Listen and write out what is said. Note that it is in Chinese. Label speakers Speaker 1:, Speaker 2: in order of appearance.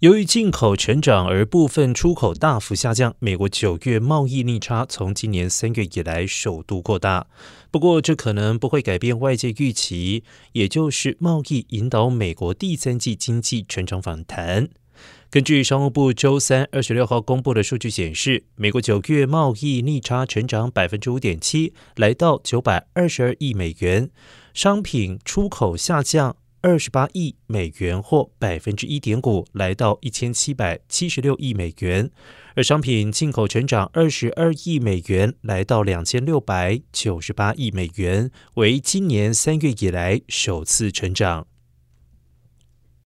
Speaker 1: 由于进口成长而部分出口大幅下降，美国九月贸易逆差从今年三月以来首度扩大。不过，这可能不会改变外界预期，也就是贸易引导美国第三季经济成长反弹。根据商务部周三二十六号公布的数据显示，美国九月贸易逆差成长百分之五点七，来到九百二十二亿美元，商品出口下降。二十八亿美元，或百分之一点五，来到一千七百七十六亿美元；而商品进口成长二十二亿美元，来到两千六百九十八亿美元，为今年三月以来首次成长。